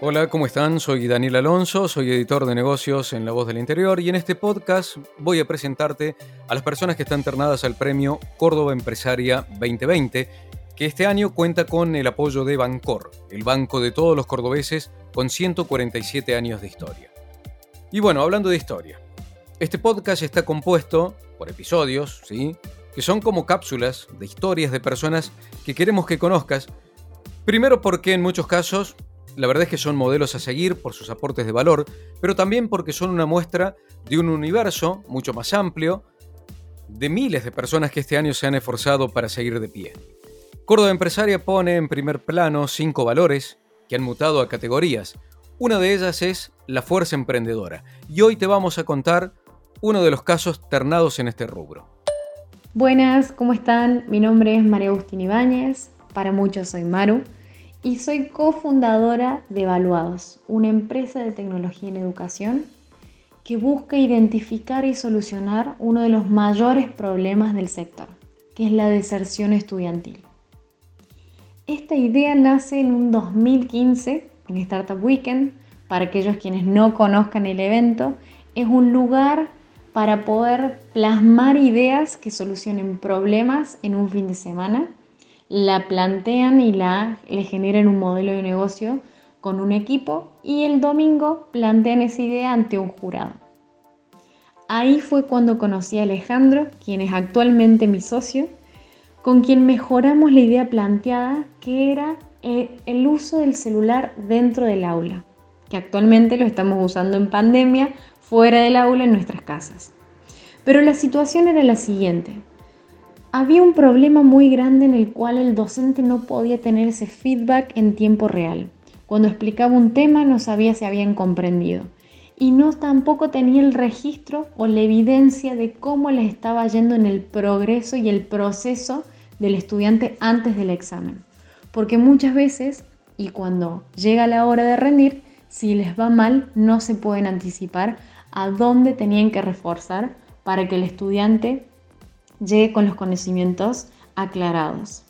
Hola, ¿cómo están? Soy Daniel Alonso, soy editor de negocios en La Voz del Interior y en este podcast voy a presentarte a las personas que están ternadas al premio Córdoba Empresaria 2020, que este año cuenta con el apoyo de Bancor, el banco de todos los cordobeses con 147 años de historia. Y bueno, hablando de historia, este podcast está compuesto por episodios, ¿sí? Que son como cápsulas de historias de personas que queremos que conozcas. Primero porque en muchos casos la verdad es que son modelos a seguir por sus aportes de valor, pero también porque son una muestra de un universo mucho más amplio, de miles de personas que este año se han esforzado para seguir de pie. Córdoba Empresaria pone en primer plano cinco valores que han mutado a categorías. Una de ellas es la fuerza emprendedora. Y hoy te vamos a contar uno de los casos ternados en este rubro. Buenas, ¿cómo están? Mi nombre es María Agustín Ibáñez, para muchos soy Maru, y soy cofundadora de Evaluados, una empresa de tecnología en educación que busca identificar y solucionar uno de los mayores problemas del sector, que es la deserción estudiantil. Esta idea nace en un 2015 en Startup Weekend. Para aquellos quienes no conozcan el evento, es un lugar para poder plasmar ideas que solucionen problemas en un fin de semana, la plantean y la, le generan un modelo de negocio con un equipo y el domingo plantean esa idea ante un jurado. Ahí fue cuando conocí a Alejandro, quien es actualmente mi socio, con quien mejoramos la idea planteada que era el uso del celular dentro del aula, que actualmente lo estamos usando en pandemia fuera del aula en nuestras casas. Pero la situación era la siguiente. Había un problema muy grande en el cual el docente no podía tener ese feedback en tiempo real. Cuando explicaba un tema no sabía si habían comprendido. Y no tampoco tenía el registro o la evidencia de cómo les estaba yendo en el progreso y el proceso del estudiante antes del examen. Porque muchas veces, y cuando llega la hora de rendir, si les va mal, no se pueden anticipar a dónde tenían que reforzar para que el estudiante llegue con los conocimientos aclarados.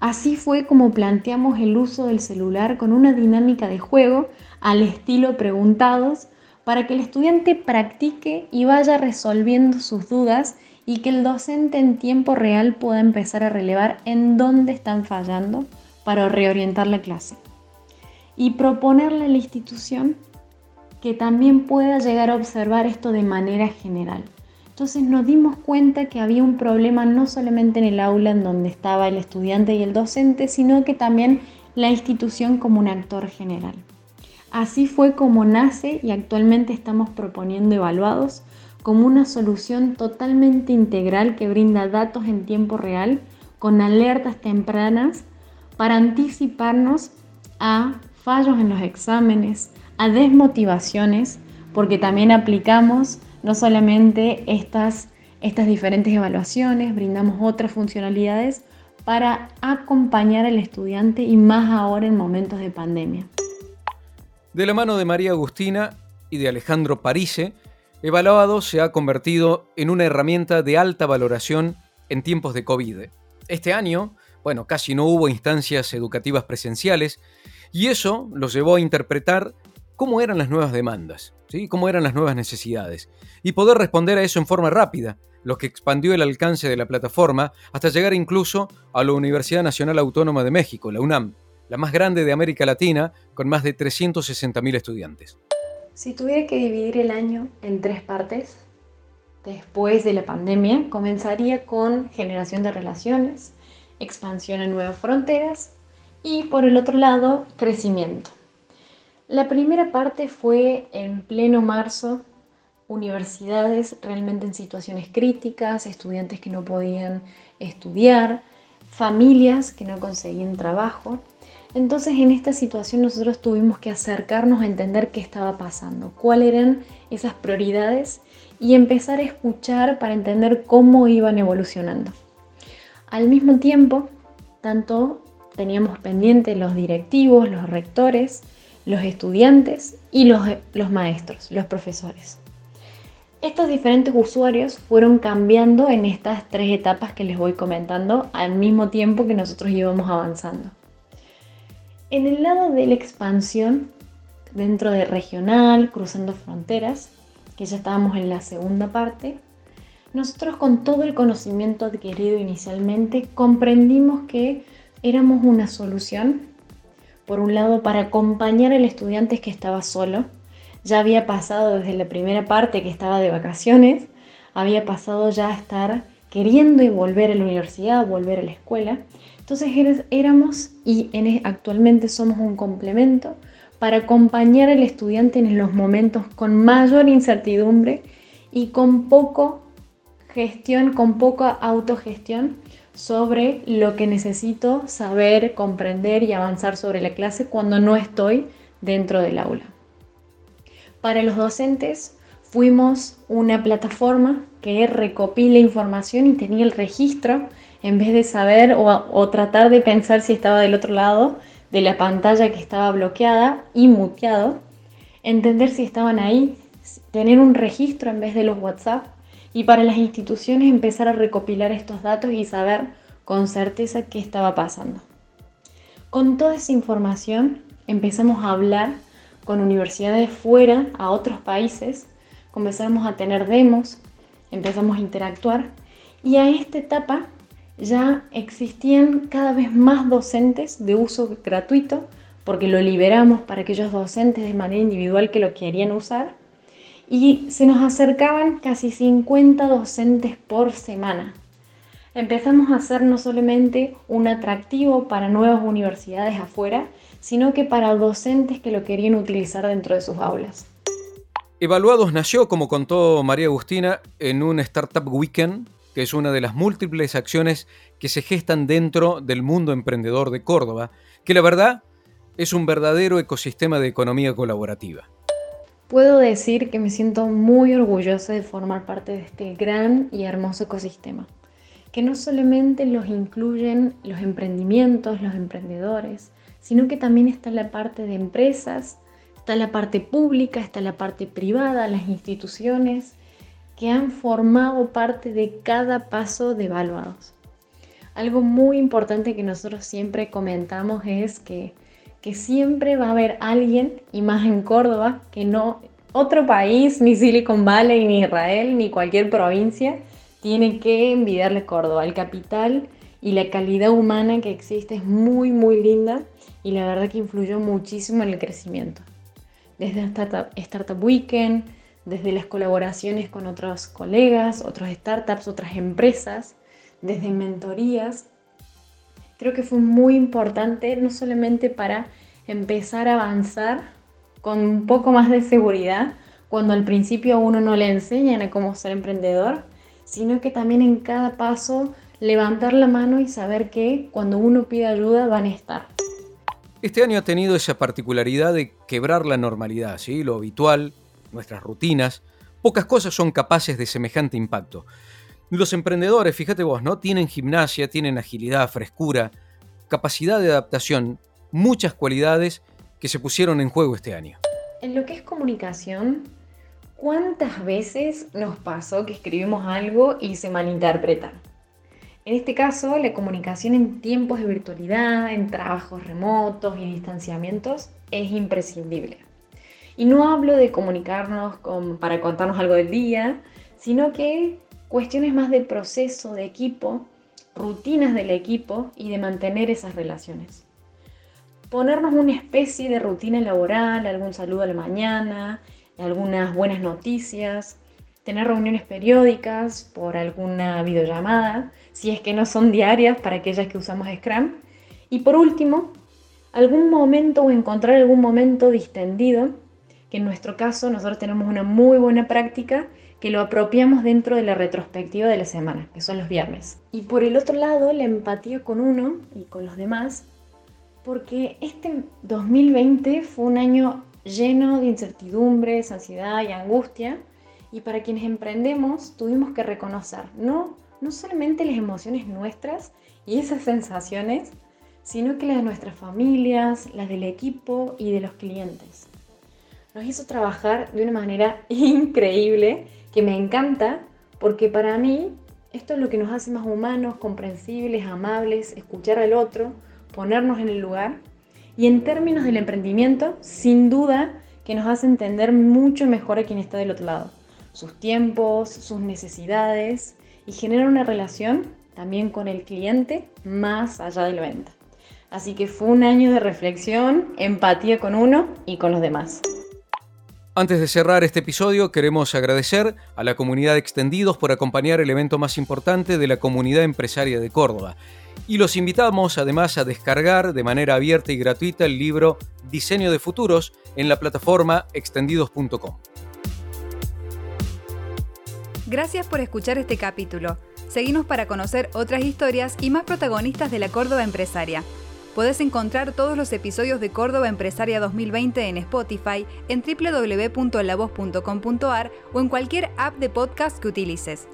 Así fue como planteamos el uso del celular con una dinámica de juego al estilo preguntados para que el estudiante practique y vaya resolviendo sus dudas y que el docente en tiempo real pueda empezar a relevar en dónde están fallando para reorientar la clase. Y proponerle a la institución que también pueda llegar a observar esto de manera general. Entonces nos dimos cuenta que había un problema no solamente en el aula en donde estaba el estudiante y el docente, sino que también la institución como un actor general. Así fue como nace y actualmente estamos proponiendo evaluados como una solución totalmente integral que brinda datos en tiempo real con alertas tempranas para anticiparnos a fallos en los exámenes, a desmotivaciones, porque también aplicamos no solamente estas, estas diferentes evaluaciones, brindamos otras funcionalidades para acompañar al estudiante y más ahora en momentos de pandemia. De la mano de María Agustina y de Alejandro Parise, Evaluado se ha convertido en una herramienta de alta valoración en tiempos de COVID. Este año, bueno, casi no hubo instancias educativas presenciales y eso los llevó a interpretar cómo eran las nuevas demandas, ¿sí? cómo eran las nuevas necesidades, y poder responder a eso en forma rápida, lo que expandió el alcance de la plataforma hasta llegar incluso a la Universidad Nacional Autónoma de México, la UNAM, la más grande de América Latina, con más de 360.000 estudiantes. Si tuviera que dividir el año en tres partes, después de la pandemia, comenzaría con generación de relaciones, expansión en nuevas fronteras y por el otro lado, crecimiento. La primera parte fue en pleno marzo, universidades realmente en situaciones críticas, estudiantes que no podían estudiar, familias que no conseguían trabajo. Entonces en esta situación nosotros tuvimos que acercarnos a entender qué estaba pasando, cuáles eran esas prioridades y empezar a escuchar para entender cómo iban evolucionando. Al mismo tiempo, tanto teníamos pendientes los directivos, los rectores, los estudiantes y los, los maestros, los profesores. Estos diferentes usuarios fueron cambiando en estas tres etapas que les voy comentando al mismo tiempo que nosotros íbamos avanzando. En el lado de la expansión, dentro de regional, cruzando fronteras, que ya estábamos en la segunda parte, nosotros con todo el conocimiento adquirido inicialmente comprendimos que éramos una solución, por un lado, para acompañar al estudiante que estaba solo, ya había pasado desde la primera parte que estaba de vacaciones, había pasado ya a estar queriendo y volver a la universidad, volver a la escuela. Entonces éramos y actualmente somos un complemento para acompañar al estudiante en los momentos con mayor incertidumbre y con poco gestión, con poca autogestión sobre lo que necesito saber, comprender y avanzar sobre la clase cuando no estoy dentro del aula. Para los docentes fuimos una plataforma que recopila información y tenía el registro en vez de saber o, tratar de pensar si estaba del otro lado de la pantalla que estaba bloqueada y muteado, entender si estaban ahí, tener un registro en vez de los WhatsApp y para las instituciones empezar a recopilar estos datos y saber con certeza qué estaba pasando. Con toda esa información empezamos a hablar con universidades fuera, a otros países, comenzamos a tener demos, empezamos a interactuar y a esta etapa ya existían cada vez más docentes de uso gratuito porque lo liberamos para aquellos docentes de manera individual que lo querían usar y se nos acercaban casi 50 docentes por semana. Empezamos a ser no solamente un atractivo para nuevas universidades afuera, sino que para docentes que lo querían utilizar dentro de sus aulas. Evaluados nació, como contó María Agustina, en un Startup Weekend, que es una de las múltiples acciones que se gestan dentro del mundo emprendedor de Córdoba, que la verdad es un verdadero ecosistema de economía colaborativa. Puedo decir que me siento muy orgullosa de formar parte de este gran y hermoso ecosistema, que no solamente los incluyen los emprendimientos, los emprendedores, sino que también está la parte de empresas, está la parte pública, está la parte privada, las instituciones que han formado parte de cada paso de evaluados. Algo muy importante que nosotros siempre comentamos es que, siempre va a haber alguien, y más en Córdoba, que no, otro país, ni Silicon Valley, ni Israel, ni cualquier provincia, tiene que envidiarle Córdoba. El capital y la calidad humana que existe es muy, muy linda y la verdad que influyó muchísimo en el crecimiento. Desde Startup, Startup Weekend, desde las colaboraciones con otros colegas, otros startups, otras empresas, desde mentorías. Creo que fue muy importante no solamente para empezar a avanzar con un poco más de seguridad, cuando al principio a uno no le enseñan a cómo ser emprendedor, sino que también en cada paso levantar la mano y saber que cuando uno pide ayuda van a estar. Este año ha tenido esa particularidad de quebrar la normalidad, ¿sí? lo habitual, nuestras rutinas. Pocas cosas son capaces de semejante impacto. Los emprendedores, fíjate vos, ¿no? Tienen gimnasia, tienen agilidad, frescura, capacidad de adaptación, muchas cualidades que se pusieron en juego este año. En lo que es comunicación, ¿cuántas veces nos pasó que escribimos algo y se malinterpreta? En este caso, la comunicación en tiempos de virtualidad, en trabajos remotos y distanciamientos es imprescindible. Y no hablo de comunicarnos para contarnos algo del día, sino que cuestiones más de proceso, de equipo, rutinas del equipo y de mantener esas relaciones. Ponernos una especie de rutina laboral, algún saludo a la mañana, algunas buenas noticias, tener reuniones periódicas por alguna videollamada, si es que no son diarias para aquellas que usamos Scrum. Y por último, algún momento o encontrar algún momento distendido, que en nuestro caso nosotros tenemos una muy buena práctica que lo apropiamos dentro de la retrospectiva de la semana, que son los viernes. Y por el otro lado, la empatía con uno y con los demás porque este 2020 fue un año lleno de incertidumbres, ansiedad y angustia, y para quienes emprendemos tuvimos que reconocer no, no solamente las emociones nuestras y esas sensaciones, sino que las de nuestras familias, las del equipo y de los clientes. Nos hizo trabajar de una manera increíble que me encanta porque para mí esto es lo que nos hace más humanos, comprensibles, amables, escuchar al otro, ponernos en el lugar y en términos del emprendimiento, sin duda que nos hace entender mucho mejor a quien está del otro lado, sus tiempos, sus necesidades y genera una relación también con el cliente más allá de la venta. Así que fue un año de reflexión, empatía con uno y con los demás. Antes de cerrar este episodio, queremos agradecer a la comunidad Extendidos por acompañar el evento más importante de la comunidad empresaria de Córdoba. Y los invitamos además a descargar de manera abierta y gratuita el libro Diseño de Futuros en la plataforma extendidos.com. Gracias por escuchar este capítulo. Seguimos para conocer otras historias y más protagonistas de la Córdoba empresaria. Podés encontrar todos los episodios de Córdoba Empresaria 2020 en Spotify, en www.lavoz.com.ar o en cualquier app de podcast que utilices.